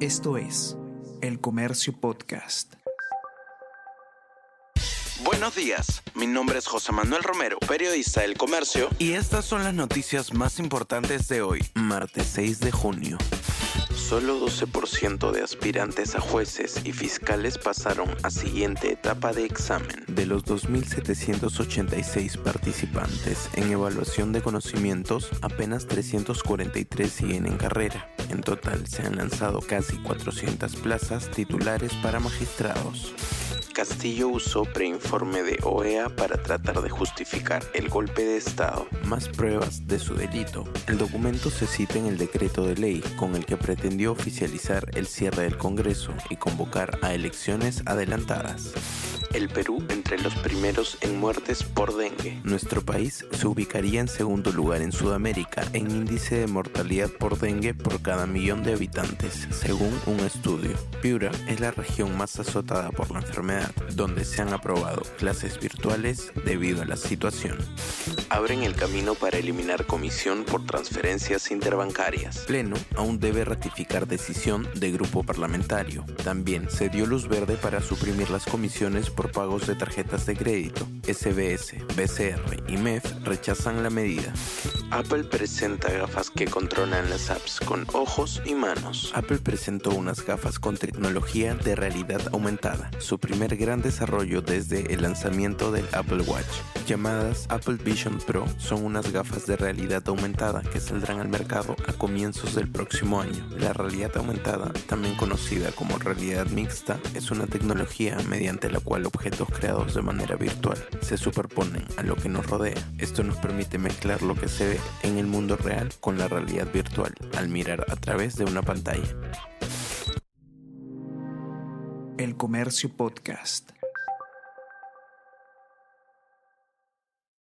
Esto es El Comercio Podcast. Buenos días, mi nombre es José Manuel Romero, periodista del Comercio, y estas son las noticias más importantes de hoy, martes 6 de junio. Solo 12% de aspirantes a jueces y fiscales pasaron a siguiente etapa de examen. De los 2.786 participantes en evaluación de conocimientos, apenas 343 siguen en carrera. En total se han lanzado casi 400 plazas titulares para magistrados. Castillo usó preinforme de OEA para tratar de justificar el golpe de Estado. Más pruebas de su delito. El documento se cita en el decreto de ley con el que pretendió oficializar el cierre del Congreso y convocar a elecciones adelantadas el Perú entre los primeros en muertes por dengue. Nuestro país se ubicaría en segundo lugar en Sudamérica en índice de mortalidad por dengue por cada millón de habitantes, según un estudio. Piura es la región más azotada por la enfermedad, donde se han aprobado clases virtuales debido a la situación. Abren el camino para eliminar comisión por transferencias interbancarias. Pleno aún debe ratificar decisión de grupo parlamentario. También se dio luz verde para suprimir las comisiones por pagos de tarjetas de crédito. SBS, BCR y MEF rechazan la medida. Apple presenta gafas que controlan las apps con ojos y manos. Apple presentó unas gafas con tecnología de realidad aumentada, su primer gran desarrollo desde el lanzamiento del Apple Watch. Llamadas Apple Vision Pro son unas gafas de realidad aumentada que saldrán al mercado a comienzos del próximo año. La realidad aumentada, también conocida como realidad mixta, es una tecnología mediante la cual objetos creados de manera virtual se superponen a lo que nos rodea. Esto nos permite mezclar lo que se ve en el mundo real con la realidad virtual al mirar a través de una pantalla. El Comercio Podcast.